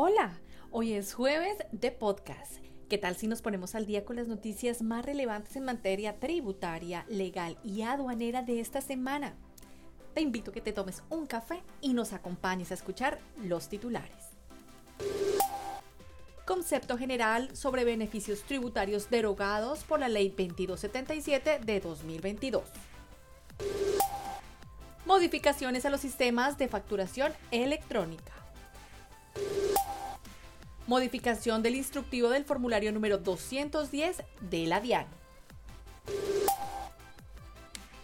Hola, hoy es jueves de podcast. ¿Qué tal si nos ponemos al día con las noticias más relevantes en materia tributaria, legal y aduanera de esta semana? Te invito a que te tomes un café y nos acompañes a escuchar los titulares. Concepto general sobre beneficios tributarios derogados por la Ley 2277 de 2022. Modificaciones a los sistemas de facturación electrónica. Modificación del instructivo del formulario número 210 de la DIAN.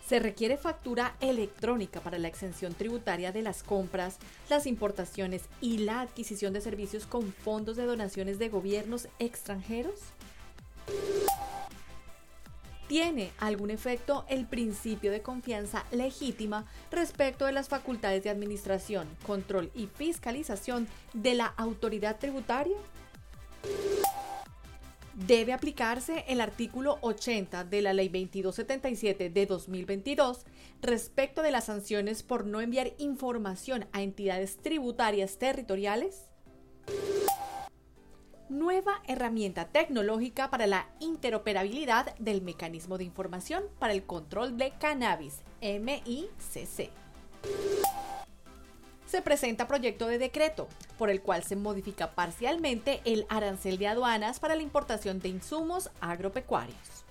Se requiere factura electrónica para la exención tributaria de las compras, las importaciones y la adquisición de servicios con fondos de donaciones de gobiernos extranjeros. ¿Tiene algún efecto el principio de confianza legítima respecto de las facultades de administración, control y fiscalización de la autoridad tributaria? Debe aplicarse el artículo 80 de la Ley 2277 de 2022 respecto de las sanciones por no enviar información a entidades tributarias territoriales nueva herramienta tecnológica para la interoperabilidad del mecanismo de información para el control de cannabis, MICC. Se presenta proyecto de decreto por el cual se modifica parcialmente el arancel de aduanas para la importación de insumos agropecuarios.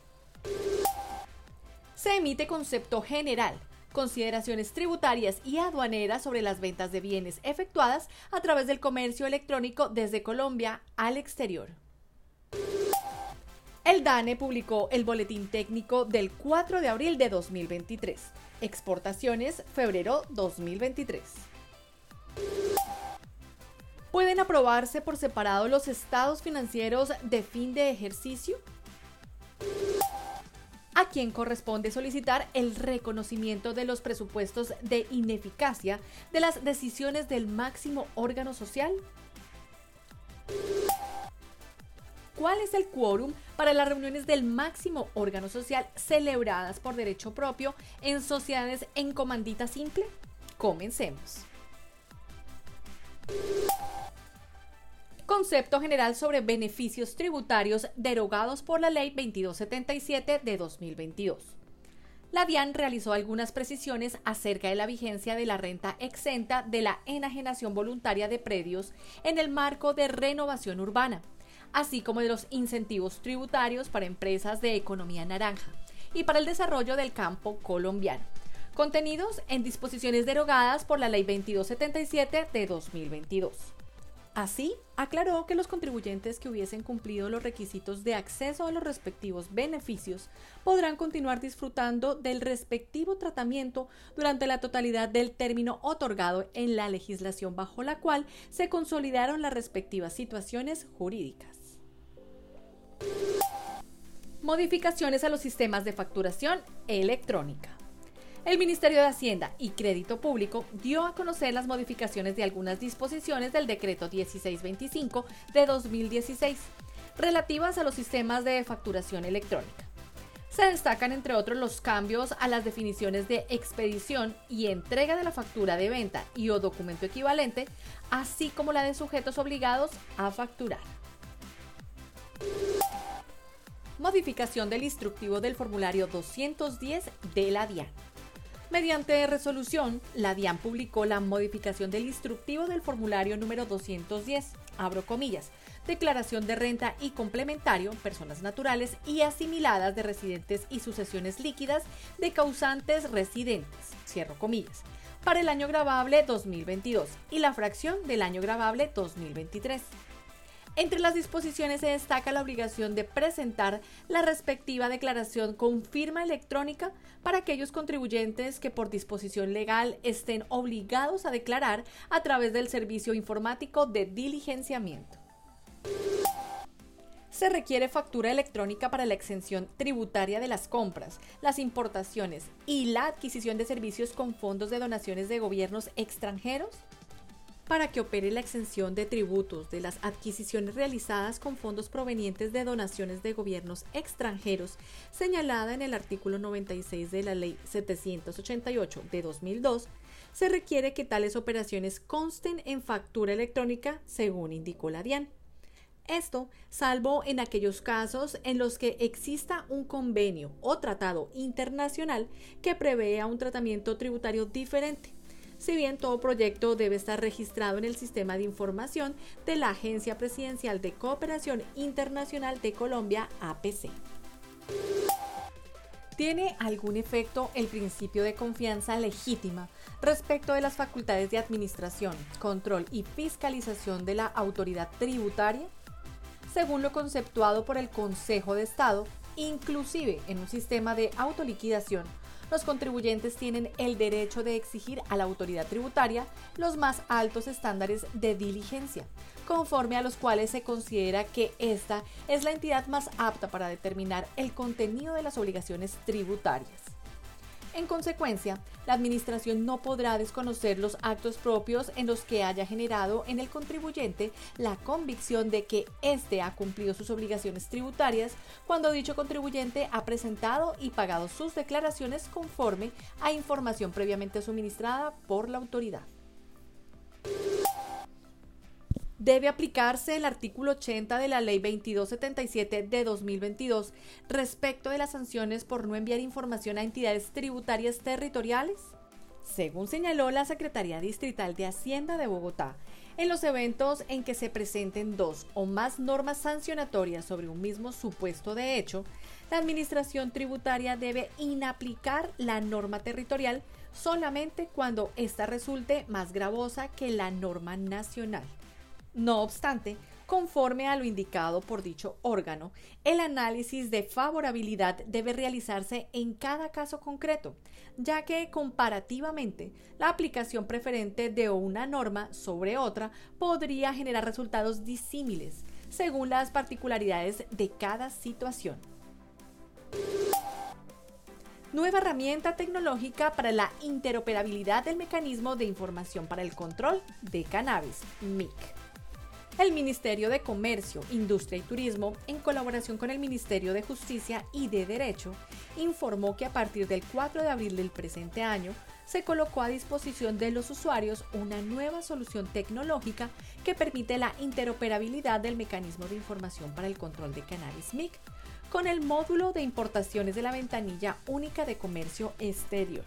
Se emite concepto general consideraciones tributarias y aduaneras sobre las ventas de bienes efectuadas a través del comercio electrónico desde Colombia al exterior. El DANE publicó el boletín técnico del 4 de abril de 2023. Exportaciones, febrero 2023. ¿Pueden aprobarse por separado los estados financieros de fin de ejercicio? A quien corresponde solicitar el reconocimiento de los presupuestos de ineficacia de las decisiones del máximo órgano social? ¿Cuál es el quórum para las reuniones del máximo órgano social celebradas por derecho propio en sociedades en comandita simple? Comencemos. Concepto general sobre beneficios tributarios derogados por la Ley 2277 de 2022. La DIAN realizó algunas precisiones acerca de la vigencia de la renta exenta de la enajenación voluntaria de predios en el marco de renovación urbana, así como de los incentivos tributarios para empresas de economía naranja y para el desarrollo del campo colombiano, contenidos en disposiciones derogadas por la Ley 2277 de 2022. Así, aclaró que los contribuyentes que hubiesen cumplido los requisitos de acceso a los respectivos beneficios podrán continuar disfrutando del respectivo tratamiento durante la totalidad del término otorgado en la legislación bajo la cual se consolidaron las respectivas situaciones jurídicas. Modificaciones a los sistemas de facturación electrónica. El Ministerio de Hacienda y Crédito Público dio a conocer las modificaciones de algunas disposiciones del decreto 1625 de 2016 relativas a los sistemas de facturación electrónica. Se destacan, entre otros, los cambios a las definiciones de expedición y entrega de la factura de venta y o documento equivalente, así como la de sujetos obligados a facturar. Modificación del instructivo del formulario 210 de la DIAN. Mediante resolución, la DIAN publicó la modificación del instructivo del formulario número 210, abro comillas, declaración de renta y complementario, personas naturales y asimiladas de residentes y sucesiones líquidas de causantes residentes, cierro comillas, para el año grabable 2022 y la fracción del año grabable 2023. Entre las disposiciones se destaca la obligación de presentar la respectiva declaración con firma electrónica para aquellos contribuyentes que por disposición legal estén obligados a declarar a través del servicio informático de diligenciamiento. Se requiere factura electrónica para la exención tributaria de las compras, las importaciones y la adquisición de servicios con fondos de donaciones de gobiernos extranjeros para que opere la exención de tributos de las adquisiciones realizadas con fondos provenientes de donaciones de gobiernos extranjeros, señalada en el artículo 96 de la Ley 788 de 2002, se requiere que tales operaciones consten en factura electrónica, según indicó la DIAN. Esto, salvo en aquellos casos en los que exista un convenio o tratado internacional que prevea un tratamiento tributario diferente si bien todo proyecto debe estar registrado en el sistema de información de la Agencia Presidencial de Cooperación Internacional de Colombia, APC. ¿Tiene algún efecto el principio de confianza legítima respecto de las facultades de administración, control y fiscalización de la autoridad tributaria? Según lo conceptuado por el Consejo de Estado, inclusive en un sistema de autoliquidación, los contribuyentes tienen el derecho de exigir a la autoridad tributaria los más altos estándares de diligencia, conforme a los cuales se considera que esta es la entidad más apta para determinar el contenido de las obligaciones tributarias. En consecuencia, la Administración no podrá desconocer los actos propios en los que haya generado en el contribuyente la convicción de que éste ha cumplido sus obligaciones tributarias cuando dicho contribuyente ha presentado y pagado sus declaraciones conforme a información previamente suministrada por la autoridad debe aplicarse el artículo 80 de la Ley 2277 de 2022 respecto de las sanciones por no enviar información a entidades tributarias territoriales? Según señaló la Secretaría Distrital de Hacienda de Bogotá, en los eventos en que se presenten dos o más normas sancionatorias sobre un mismo supuesto de hecho, la Administración Tributaria debe inaplicar la norma territorial solamente cuando ésta resulte más gravosa que la norma nacional. No obstante, conforme a lo indicado por dicho órgano, el análisis de favorabilidad debe realizarse en cada caso concreto, ya que comparativamente la aplicación preferente de una norma sobre otra podría generar resultados disímiles según las particularidades de cada situación. Nueva herramienta tecnológica para la interoperabilidad del mecanismo de información para el control de cannabis, MIC. El Ministerio de Comercio, Industria y Turismo, en colaboración con el Ministerio de Justicia y de Derecho, informó que a partir del 4 de abril del presente año se colocó a disposición de los usuarios una nueva solución tecnológica que permite la interoperabilidad del mecanismo de información para el control de cannabis MIC con el módulo de importaciones de la ventanilla única de comercio exterior.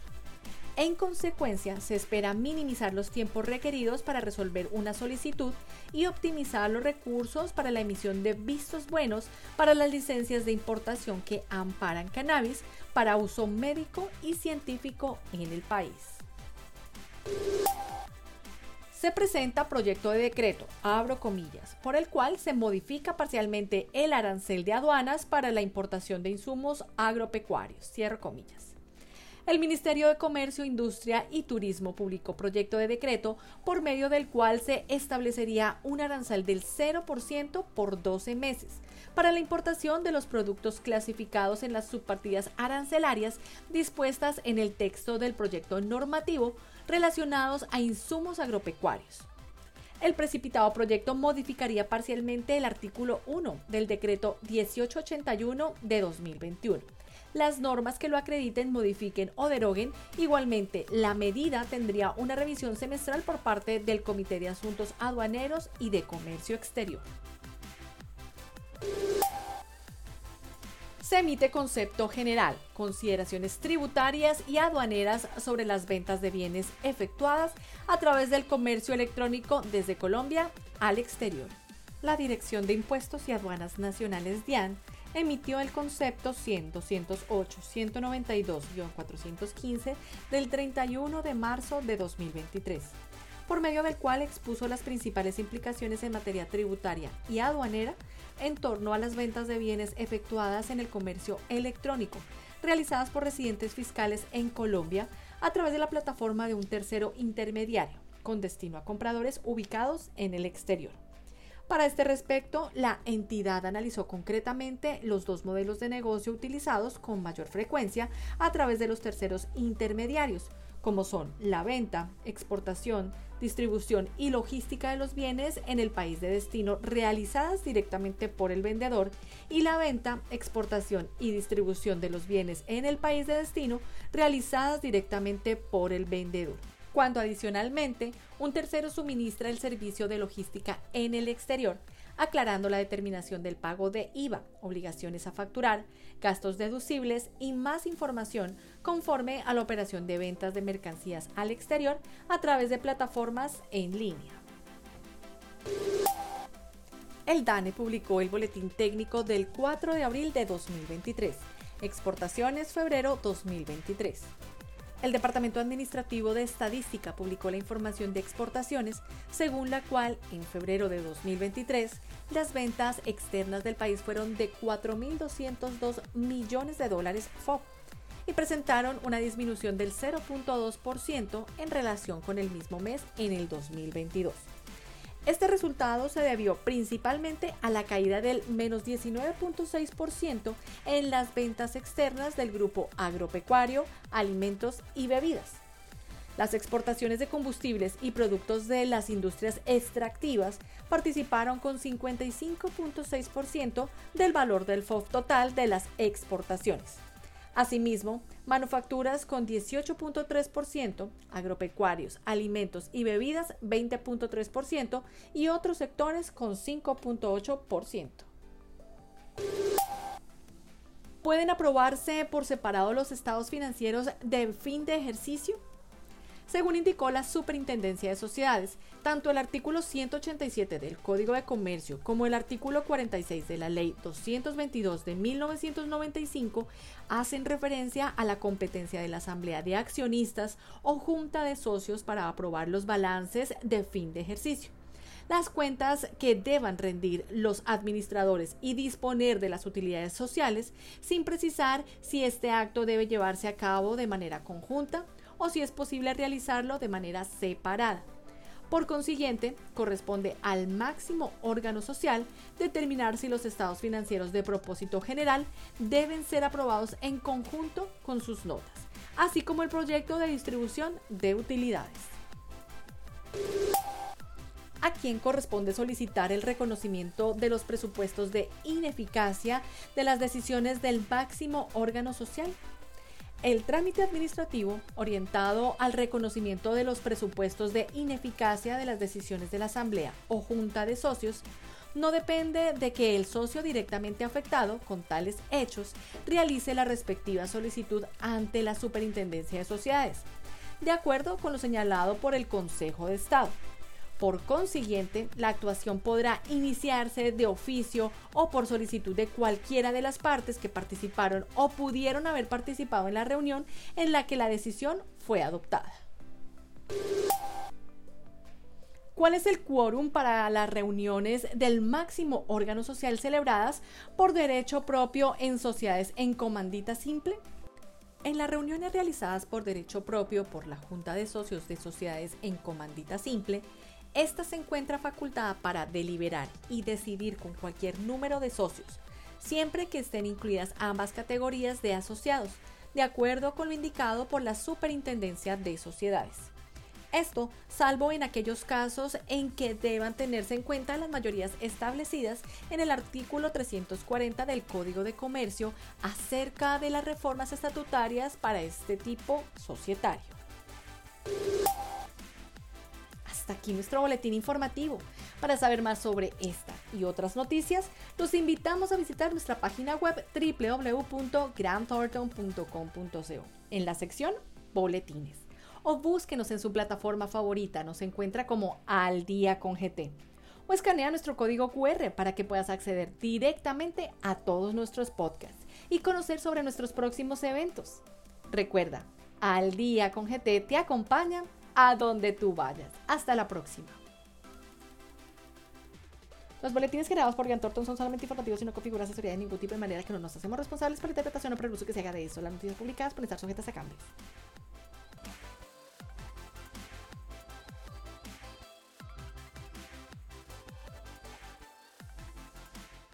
En consecuencia, se espera minimizar los tiempos requeridos para resolver una solicitud y optimizar los recursos para la emisión de vistos buenos para las licencias de importación que amparan cannabis para uso médico y científico en el país. Se presenta proyecto de decreto, abro comillas, por el cual se modifica parcialmente el arancel de aduanas para la importación de insumos agropecuarios, cierro comillas el Ministerio de Comercio, Industria y Turismo publicó proyecto de decreto por medio del cual se establecería un arancel del 0% por 12 meses para la importación de los productos clasificados en las subpartidas arancelarias dispuestas en el texto del proyecto normativo relacionados a insumos agropecuarios. El precipitado proyecto modificaría parcialmente el artículo 1 del decreto 1881 de 2021 las normas que lo acrediten modifiquen o deroguen. Igualmente, la medida tendría una revisión semestral por parte del Comité de Asuntos Aduaneros y de Comercio Exterior. Se emite concepto general, consideraciones tributarias y aduaneras sobre las ventas de bienes efectuadas a través del comercio electrónico desde Colombia al exterior. La Dirección de Impuestos y Aduanas Nacionales DIAN emitió el concepto 100-208-192-415 del 31 de marzo de 2023, por medio del cual expuso las principales implicaciones en materia tributaria y aduanera en torno a las ventas de bienes efectuadas en el comercio electrónico, realizadas por residentes fiscales en Colombia a través de la plataforma de un tercero intermediario, con destino a compradores ubicados en el exterior. Para este respecto, la entidad analizó concretamente los dos modelos de negocio utilizados con mayor frecuencia a través de los terceros intermediarios, como son la venta, exportación, distribución y logística de los bienes en el país de destino realizadas directamente por el vendedor y la venta, exportación y distribución de los bienes en el país de destino realizadas directamente por el vendedor cuando adicionalmente un tercero suministra el servicio de logística en el exterior, aclarando la determinación del pago de IVA, obligaciones a facturar, gastos deducibles y más información conforme a la operación de ventas de mercancías al exterior a través de plataformas en línea. El DANE publicó el boletín técnico del 4 de abril de 2023. Exportaciones febrero 2023. El Departamento Administrativo de Estadística publicó la información de exportaciones, según la cual en febrero de 2023 las ventas externas del país fueron de 4.202 millones de dólares FOB y presentaron una disminución del 0.2% en relación con el mismo mes en el 2022. Este resultado se debió principalmente a la caída del menos 19.6% en las ventas externas del grupo agropecuario, alimentos y bebidas. Las exportaciones de combustibles y productos de las industrias extractivas participaron con 55.6% del valor del FOF total de las exportaciones. Asimismo, manufacturas con 18.3%, agropecuarios, alimentos y bebidas 20.3% y otros sectores con 5.8%. ¿Pueden aprobarse por separado los estados financieros de fin de ejercicio? Según indicó la Superintendencia de Sociedades, tanto el artículo 187 del Código de Comercio como el artículo 46 de la Ley 222 de 1995 hacen referencia a la competencia de la Asamblea de Accionistas o Junta de Socios para aprobar los balances de fin de ejercicio. Las cuentas que deban rendir los administradores y disponer de las utilidades sociales, sin precisar si este acto debe llevarse a cabo de manera conjunta o si es posible realizarlo de manera separada. Por consiguiente, corresponde al máximo órgano social determinar si los estados financieros de propósito general deben ser aprobados en conjunto con sus notas, así como el proyecto de distribución de utilidades. ¿A quién corresponde solicitar el reconocimiento de los presupuestos de ineficacia de las decisiones del máximo órgano social? El trámite administrativo orientado al reconocimiento de los presupuestos de ineficacia de las decisiones de la Asamblea o Junta de Socios no depende de que el socio directamente afectado con tales hechos realice la respectiva solicitud ante la Superintendencia de Sociedades, de acuerdo con lo señalado por el Consejo de Estado. Por consiguiente, la actuación podrá iniciarse de oficio o por solicitud de cualquiera de las partes que participaron o pudieron haber participado en la reunión en la que la decisión fue adoptada. ¿Cuál es el quórum para las reuniones del máximo órgano social celebradas por derecho propio en sociedades en comandita simple? En las reuniones realizadas por derecho propio por la Junta de Socios de Sociedades en Comandita Simple, esta se encuentra facultada para deliberar y decidir con cualquier número de socios, siempre que estén incluidas ambas categorías de asociados, de acuerdo con lo indicado por la Superintendencia de Sociedades. Esto salvo en aquellos casos en que deban tenerse en cuenta las mayorías establecidas en el artículo 340 del Código de Comercio acerca de las reformas estatutarias para este tipo societario hasta aquí nuestro boletín informativo. Para saber más sobre esta y otras noticias, los invitamos a visitar nuestra página web www.grandthornton.com.co en la sección Boletines. O búsquenos en su plataforma favorita, nos encuentra como Al Día con GT. O escanea nuestro código QR para que puedas acceder directamente a todos nuestros podcasts y conocer sobre nuestros próximos eventos. Recuerda, Al Día con GT te acompaña a donde tú vayas. Hasta la próxima. Los boletines generados por Thornton son solamente informativos y no configuran asesoría de ningún tipo de manera que no nos hacemos responsables por la interpretación o por que se haga de eso. Las noticias publicadas pueden estar sujetas a cambios.